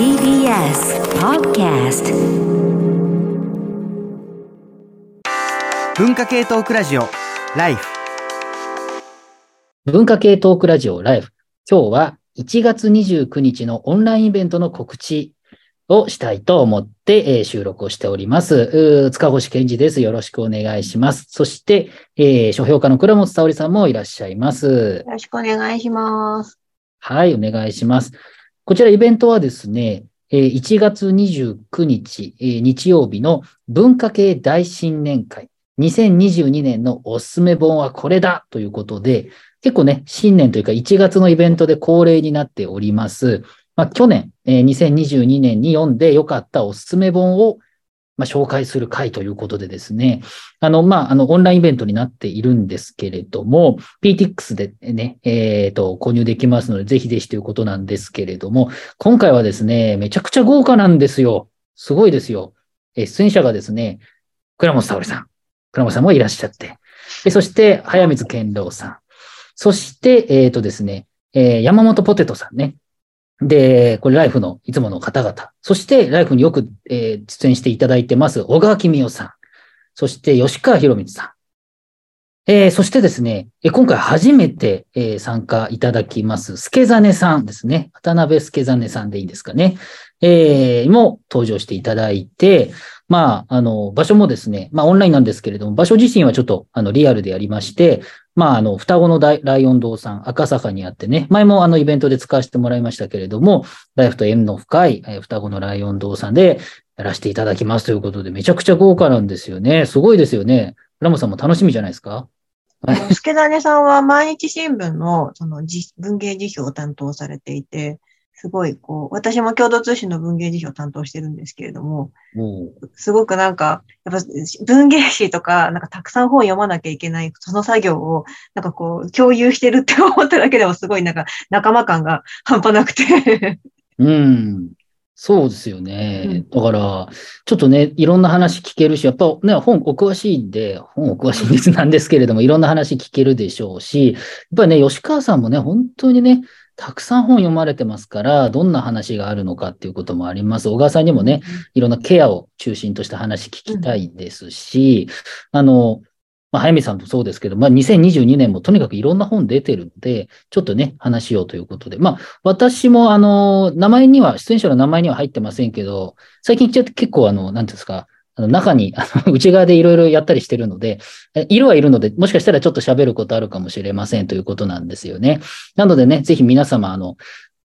TBS Podcast 文化系トークラジオライフ文化系トークラジオライフ。今日は1月29日のオンラインイベントの告知をしたいと思って、えー収録をしております。塚越健二です。よろしくお願いします。そして、えー書評家の倉本沙織さんもいらっしゃいます。よろしくお願いします。はい、お願いします。こちらイベントはですね、1月29日、日曜日の文化系大新年会。2022年のおすすめ本はこれだということで、結構ね、新年というか1月のイベントで恒例になっております。まあ、去年、2022年に読んで良かったおすすめ本を、まあ、紹介する会ということでですね、あの、まあ、あの、オンラインイベントになっているんですけれども、PTX でね、えっ、と、購入できますので、ぜひぜひということなんですけれども、今回はですね、めちゃくちゃ豪華なんですよ。すごいですよ。え出演者がですね、倉本沙織さん、倉本さんもいらっしゃって、でそして、早水健郎さん、そして、えっ、とですね、えー山本ポテトさんね。で、これライフのいつもの方々。そして、ライフによく、えー出演していただいてます、小川公夫さん。そして、吉川博光さん。えーそしてですね、えー今回初めて、えー参加いただきます、助真さんですね。渡辺助真さんでいいんですかね。えーも登場していただいて、まあ、あの、場所もですね、まあ、オンラインなんですけれども、場所自身はちょっと、あの、リアルでやりまして、まあ、あの、双子の大ライオン堂さん、赤坂にあってね、前もあの、イベントで使わせてもらいましたけれども、ライフと縁の深い、えー双子のライオン堂さんでやらせていただきますということで、めちゃくちゃ豪華なんですよね。すごいですよね。ラモさんも楽しみじゃないですか？はい 助種さんは毎日新聞のそのじ文芸辞表を担当されていて、すごいこう、私も共同通信の文芸辞表を担当してるんですけれども、もうすごくなんか、やっぱ文芸誌とか、なんかたくさん本読まなきゃいけない、その作業を、なんかこう、共有してるって思っただけでもすごいなんか仲間感が半端なくて。うん。そうですよね。だから、ちょっとね、いろんな話聞けるし、やっぱね、本お詳しいんで、本お詳しいんですなんですけれども、いろんな話聞けるでしょうし、やっぱりね、吉川さんもね、本当にね、たくさん本読まれてますから、どんな話があるのかっていうこともあります。小川さんにもね、いろんなケアを中心とした話聞きたいですし、あの、まあ、早見さんもそうですけど、まあ、2022年もとにかくいろんな本出てるので、ちょっとね、話しようということで、まあ、私も、あの、名前には、出演者の名前には入ってませんけど、最近ちょっと結構、あの、なんていうんですか、あの中に、あの 内側でいろいろやったりしてるので、いるはいるので、もしかしたらちょっと喋ることあるかもしれませんということなんですよね。なのでね、ぜひ皆様、あの、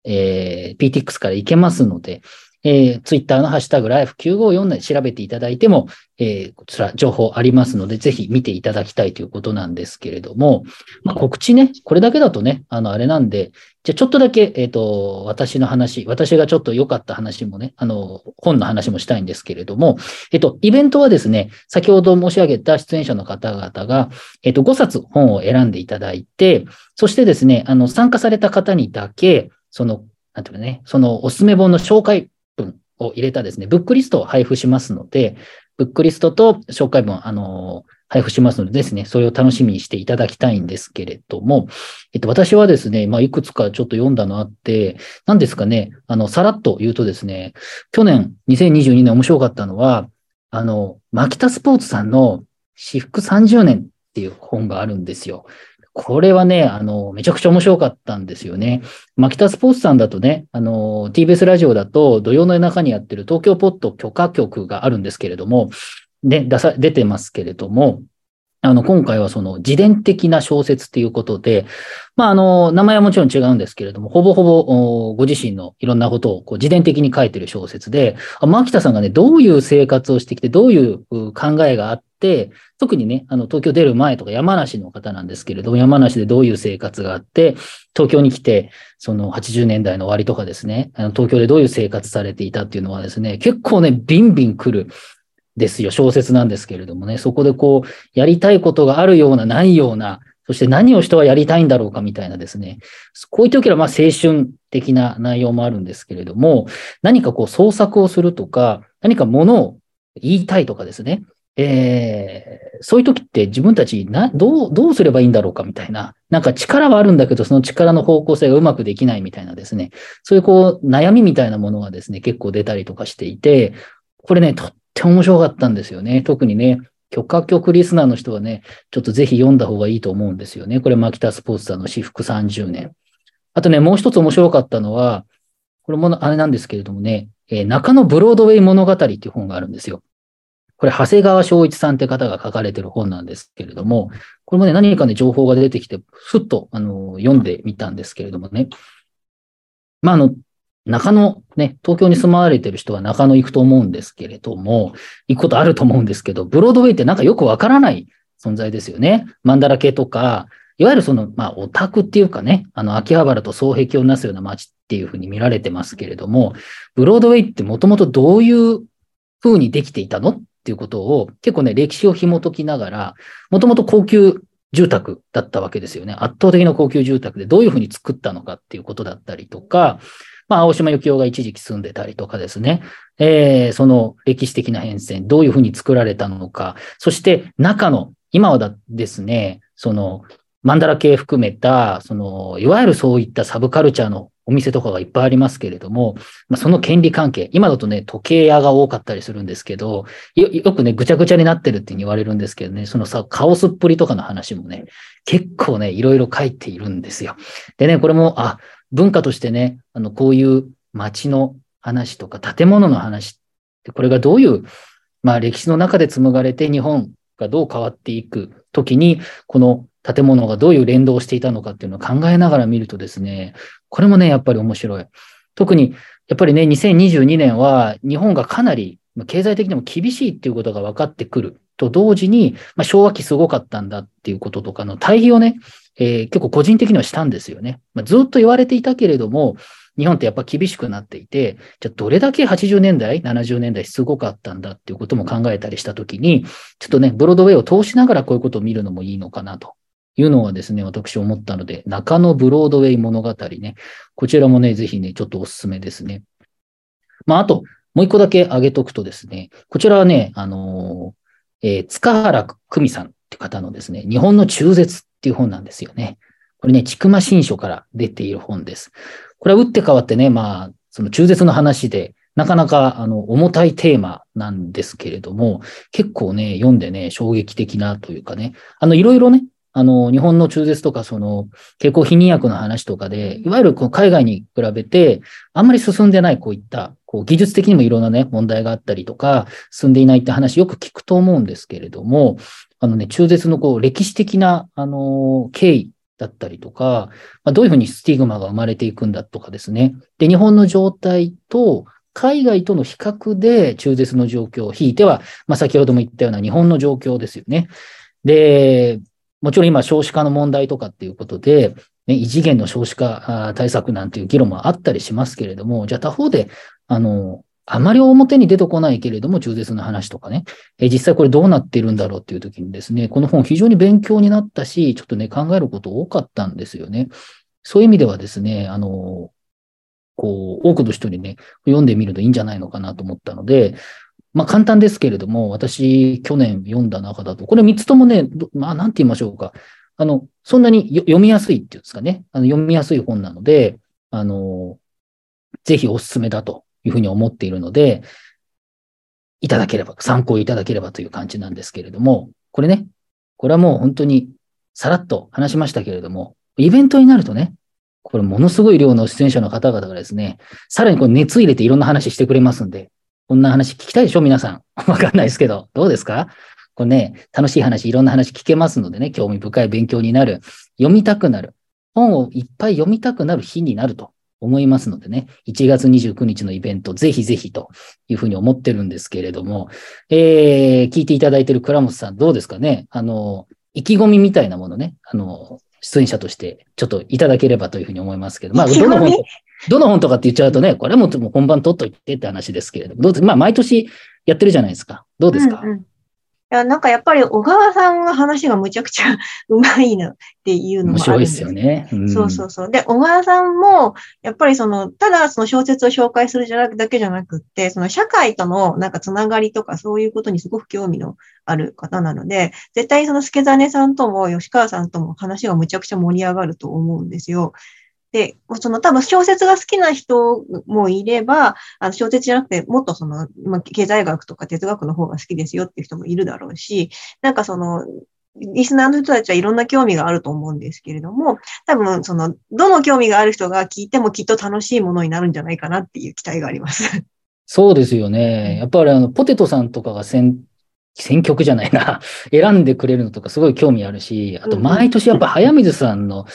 えー PTX から行けますので、えー、Twitter のハッシュタグライフ954で調べていただいても、えーこちら情報ありますので、ぜひ見ていただきたいということなんですけれども、まあ、告知ね、これだけだとね、あの、あれなんで、じゃちょっとだけ、えっ、と、私の話、私がちょっと良かった話もね、あの、本の話もしたいんですけれども、えっと、イベントはですね、先ほど申し上げた出演者の方々が、えっと、5冊本を選んでいただいて、そしてですね、あの、参加された方にだけ、その、なんていうかね、そのおすすめ本の紹介を入れたですね、ブックリストを配布しますので、ブックリストと紹介文、あの、配布しますのでですね、それを楽しみにしていただきたいんですけれども、えっと、私はですね、まあ、いくつかちょっと読んだのあって、何ですかね、あの、さらっと言うとですね、去年、2022年面白かったのは、あの、マキタスポーツさんの私服30年っていう本があるんですよ。これはね、あの、めちゃくちゃ面白かったんですよね。マキタスポーツさんだとね、あの、TBS ラジオだと土曜の夜中にやってる東京ポッド許可局があるんですけれども、ね、出さ、出てますけれども、あの、今回はその自伝的な小説っていうことで、まあ、あの、名前はもちろん違うんですけれども、ほぼほぼご自身のいろんなことをこう自伝的に書いてる小説で、あ牧田さんがね、どういう生活をしてきて、どういう考えがあっ、特にね、あの、東京出る前とか山梨の方なんですけれども、山梨でどういう生活があって、東京に来て、その80年代の終わりとかですね、あの東京でどういう生活されていたっていうのはですね、結構ね、ビンビン来るですよ、小説なんですけれどもね、そこでこう、やりたいことがあるような、ないような、そして何を人はやりたいんだろうかみたいなですね、こういう時はまあ青春的な内容もあるんですけれども、何かこう創作をするとか、何かものを言いたいとかですね、えー、そういう時って自分たちな、どう、どうすればいいんだろうかみたいな、なんか力はあるんだけど、その力の方向性がうまくできないみたいなですね、そういうこう、悩みみたいなものがですね、結構出たりとかしていて、これね、とっても面白かったんですよね。特にね、許可局リスナーの人はね、ちょっとぜひ読んだ方がいいと思うんですよね。これ、マキタスポーツさんの私服30年。あとね、もう一つ面白かったのは、これもあれなんですけれどもね、えー、中野ブロードウェイ物語っていう本があるんですよ。これ、長谷川昭一さんって方が書かれてる本なんですけれども、これもね、何かね、情報が出てきて、ふっと、あの、読んでみたんですけれどもね。まあ、あの、中野、ね、東京に住まわれてる人は中野行くと思うんですけれども、行くことあると思うんですけど、ブロードウェイってなんかよくわからない存在ですよね。マンダラ系とか、いわゆるその、まあ、オタクっていうかね、あの、秋葉原と双璧をなすような街っていうふうに見られてますけれども、ブロードウェイってもともとどういうふうにできていたのっていうことを結構ね、歴史を紐解きながら、もともと高級住宅だったわけですよね。圧倒的な高級住宅でどういうふうに作ったのかっていうことだったりとか、まあ、青島幸男が一時期住んでたりとかですね、えー、その歴史的な変遷、どういうふうに作られたのか、そして中の、今はですね、その、マンダラ系含めた、その、いわゆるそういったサブカルチャーのお店とかがいっぱいありますけれども、まあ、その権利関係、今だとね、時計屋が多かったりするんですけど、よよくね、ぐちゃぐちゃになってるって言われるんですけどね、そのさ、カオスっぷりとかの話もね、結構ね、いろいろ書いているんですよ。でね、これも、あ、文化としてね、あの、こういう街の話とか建物の話って、これがどういう、まあ歴史の中で紡がれて日本がどう変わっていくときに、この建物がどういう連動していたのかっていうのを考えながら見るとですね、これもね、やっぱり面白い。特に、やっぱりね、2022年は日本がかなり経済的にも厳しいっていうことが分かってくると同時に、まあ、昭和期すごかったんだっていうこととかの対比をね、えー、結構個人的にはしたんですよね。まあ、ずっと言われていたけれども、日本ってやっぱ厳しくなっていて、じゃあどれだけ80年代、70年代すごかったんだっていうことも考えたりしたときに、ちょっとね、ブロードウェイを通しながらこういうことを見るのもいいのかなというのはですね、私思ったので、中野ブロードウェイ物語ね、こちらもね、ぜひね、ちょっとおすすめですね。まあ、あと、もう一個だけ挙げとくとですね、こちらはね、あのえー、塚原久美さんって方のですね、日本の中絶っていう本なんですよね。これね、ちくま新書から出ている本です。これは打って変わってね、まあ、その中絶の話で、なかなか、あの、重たいテーマなんですけれども、結構ね、読んでね、衝撃的なというかね、あの、いろいろね、あの、日本の中絶とか、その、経口避妊薬の話とかで、いわゆるこう海外に比べて、あんまり進んでない、こういった、こう、技術的にもいろんなね、問題があったりとか、進んでいないって話よく聞くと思うんですけれども、あのね、中絶のこう、歴史的な、あの、経緯だったりとか、まあ、どういうふうにスティグマが生まれていくんだとかですね。で、日本の状態と、海外との比較で中絶の状況を引いては、まあ、先ほども言ったような日本の状況ですよね。で、もちろん今少子化の問題とかっていうことで、ね、異次元の少子化対策なんていう議論もあったりしますけれども、じゃあ他方で、あの、あまり表に出てこないけれども、中絶の話とかね、え実際これどうなっているんだろうっていう時にですね、この本非常に勉強になったし、ちょっとね、考えること多かったんですよね。そういう意味ではですね、あの、こう、多くの人にね、読んでみるといいんじゃないのかなと思ったので、まあ簡単ですけれども、私、去年読んだ中だと、これ3つともね、まあなんて言いましょうか。あの、そんなに読みやすいっていうんですかね。あの読みやすい本なので、あの、ぜひおすすめだというふうに思っているので、いただければ、参考いただければという感じなんですけれども、これね、これはもう本当にさらっと話しましたけれども、イベントになるとね、これものすごい量の出演者の方々がですね、さらにこう熱入れていろんな話してくれますんで、こんな話聞きたいでしょ？皆さん。わかんないですけど、どうですか？これね、楽しい話、いろんな話聞けますのでね、興味深い勉強になる。読みたくなる。本をいっぱい読みたくなる日になると思いますのでね、1月29日のイベント、ぜひぜひというふうに思ってるんですけれども、えー、聞いていただいている倉本さん、どうですかね？あの、意気込みみたいなものね、あの、出演者としてちょっといただければというふうに思いますけど、まあ、どの本どの本とかって言っちゃうとね、これも本番取っといてって話ですけれども、どうまあ、毎年やってるじゃないですか。どうですか、うんうん、や、なんかやっぱり小川さんが話がむちゃくちゃ うまいなっていうのもあるんで面白いですよね。うんそうそうそう。で、小川さんも、やっぱりその、ただその小説を紹介するじゃなくだけじゃなくって、その社会とのなんかつながりとかそういうことにすごく興味のある方なので、絶対その助真さんとも吉川さんとも話がむちゃくちゃ盛り上がると思うんですよ。で、その多分小説が好きな人もいれば、あの小説じゃなくてもっとその、まあ、経済学とか哲学の方が好きですよっていう人もいるだろうし、なんかその、リスナーの人たちはいろんな興味があると思うんですけれども、多分その、どの興味がある人が聞いてもきっと楽しいものになるんじゃないかなっていう期待があります。そうですよね。やっぱりあの、ポテトさんとかが選、選曲じゃないな。選んでくれるのとかすごい興味あるし、あと毎年やっぱ早水さんの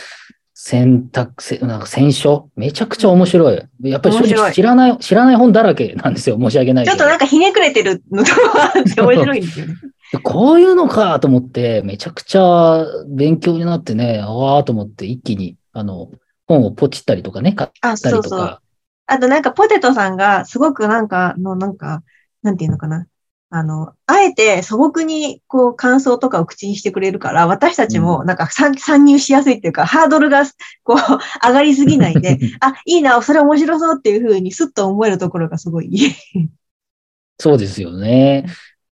選択、せなんか選書、めちゃくちゃ面白い。やっぱり正直知らない、知らない本だらけなんですよ。申し訳ない。ちょっとなんかひねくれてるのとか面白いんですよね。こういうのかと思って、めちゃくちゃ勉強になってね、ああと思って一気に、あの、本をポチったりとかね、買っあ、たりそうそう。とか。あとなんかポテトさんがすごくなんか、のなんか、なんていうのかな。あの、あえて素朴にこう感想とかを口にしてくれるから、私たちもなんか参参入しやすいっていうか、ハードルがこう 上がりすぎないで、あ、いいな、それ面白そうっていうふうにスッと思えるところがすごい。そうですよね。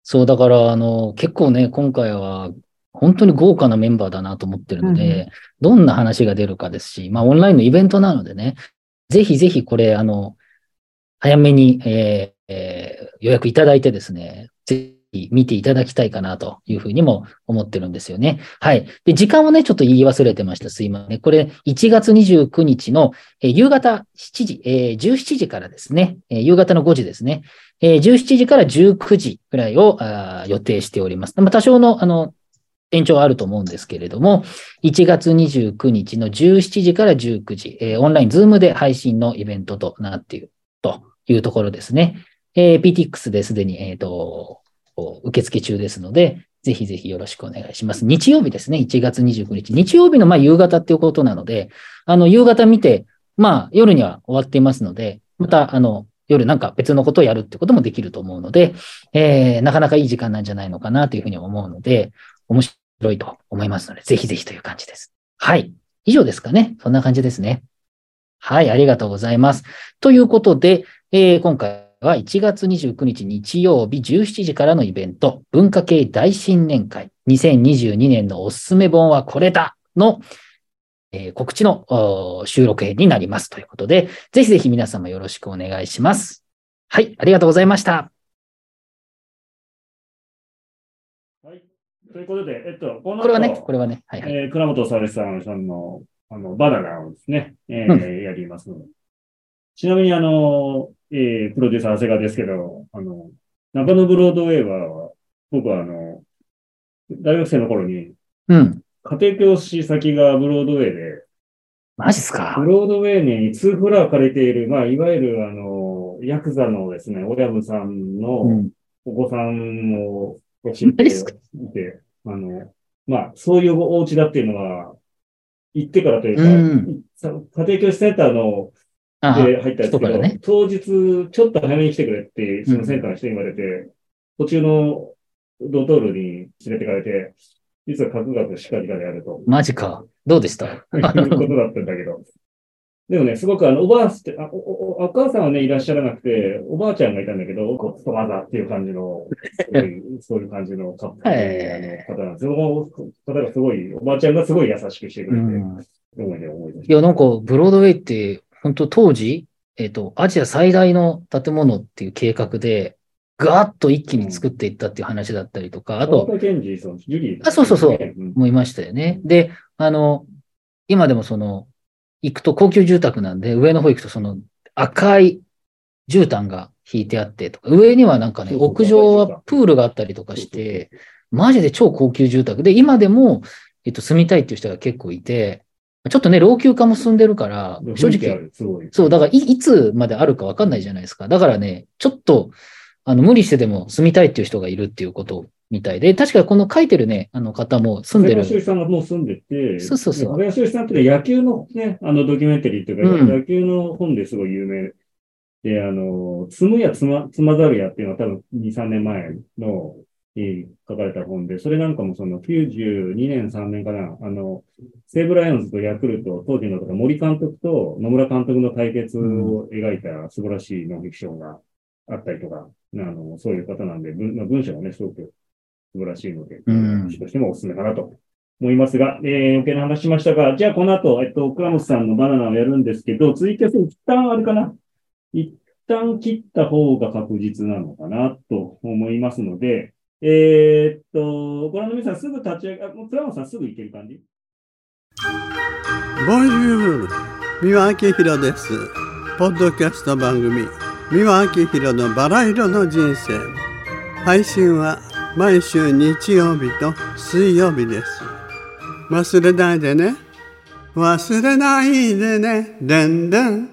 そう、だから、あの、結構ね、今回は、本当に豪華なメンバーだなと思ってるので、うんうどんな話が出るかですし、まあ、オンラインのイベントなのでね、ぜひぜひこれ、あの、早めに、えーえー予約いただいてですね、ぜひ見ていただきたいかなというふうにも思ってるんですよね。はい。で、時間をね、ちょっと言い忘れてました。すいません。これ、1月29日の、えー夕方7時、えー17時からですね、えー夕方の5時ですね、えー17時から19時くらいをあ予定しております。まあ、多少の、あの、延長はあると思うんですけれども、1月29日の17時から19時、えーオンライン、ズームで配信のイベントとなっているというところですね。えー PTX ですでに、えっ、と、受付中ですので、ぜひぜひよろしくお願いします。日曜日ですね、1月29日。日曜日のまあ夕方っていうことなので、あの、夕方見て、まあ夜には終わっていますので、また、あの、夜なんか別のことをやるってこともできると思うので、えーなかなかいい時間なんじゃないのかなというふうに思うので、面白いと思いますので、ぜひぜひという感じです。はい。以上ですかね。そんな感じですね。はい、ありがとうございます。ということで、えー今回は1月29日日曜日17時からのイベント、文化系大新年会2022年のおすすめ本はこれだの、えー告知の収録編になりますということで、ぜひぜひ皆様よろしくお願いします。はい、ありがとうございました。はい。ということで、えっと、この後これはね、これはね、はいはい。えー倉本沙織さんさんの、あの、バナナをですね、えうーやりますので。ちなみに、あの、えープロデューサー、長谷川ですけど、あの、中野ブロードウェイは、僕は、あの、大学生の頃に、うん。家庭教師先がブロードウェイで、マジっすか？ブロードウェイに2フロア借りている、まあ、いわゆる、あの、ヤクザのですね、親分さんうのん。お子さんを知っていて、あの、まあ、そういうお家だっていうのは、行ってからというか、うんさ家庭教師センターのあで入ったんですけど、ね当日、ちょっと早めに来てくれって、そのセンターの人に言われて、途中のドトールに連れてかれて、実は各学しっかりからやると。マジか。どうでした？いうことだったんだけど。でもね、すごくあの、おばあって、あおおお母さんはね、いらっしゃらなくて、おばあちゃんがいたんだけど、ゴッドマザーっていう感じの、そういうそういう感じのカップルへの方なんですよ。その方がすごい、おばあちゃんがすごい優しくしてくれて、うん思い出思い出しいや、なんか、ブロードウェイって、本当当時、えっ、と、アジア最大の建物っていう計画で、ガーッと一気に作っていったっていう話だったりとか、あと、田ケンジそのジュリー、あそうそうそううん。もいましたよね。で、あの、今でもその、行くと高級住宅なんで、上の方行くとその赤い絨毯が引いてあってとか、上にはなんかね、屋上はプールがあったりとかして、マジで超高級住宅。で、今でも、えっと、住みたいっていう人が結構いて、ちょっとね、老朽化も進んでるから、正直。そう、だからい、いつまであるかわかんないじゃないですか。だからね、ちょっと、あの、無理してでも住みたいっていう人がいるっていうことみたいで、確かこの書いてるね、あの方も住んでる。長谷川修さんがもう住んでて、そうそうそう長谷川修さんってね野球のね、あのドキュメンタリーっていうか、うん野球の本ですごい有名で、あの、積むや積ま、積まざるやっていうのは多分2、3年前のえー書かれた本で、それなんかもその92年、3年かな、あの、西武ライオンズとヤクルト、当時のとか森監督と野村監督の対決を描いた素晴らしいノンフィクションがあったりとか、あの、そういう方なんで、文まあ文章がね、すごく素晴らしいので、うん。話としてもおすすめかなと思いますが、えー、余計な話しましたが、じゃあこの後、えっと、倉本さんのバナナをやるんですけど、ツイキャス一旦あれかな？一旦切った方が確実なのかなと思いますので、えーっと、ご覧の皆さんすぐ立ち上が、もう倉本さんすぐ行ける感じ？ボンジュール三輪明宏です。ポッドキャスト番組三輪明宏のバラ色の人生。配信は毎週日曜日と水曜日です。忘れないでね。忘れないでね。でんでん。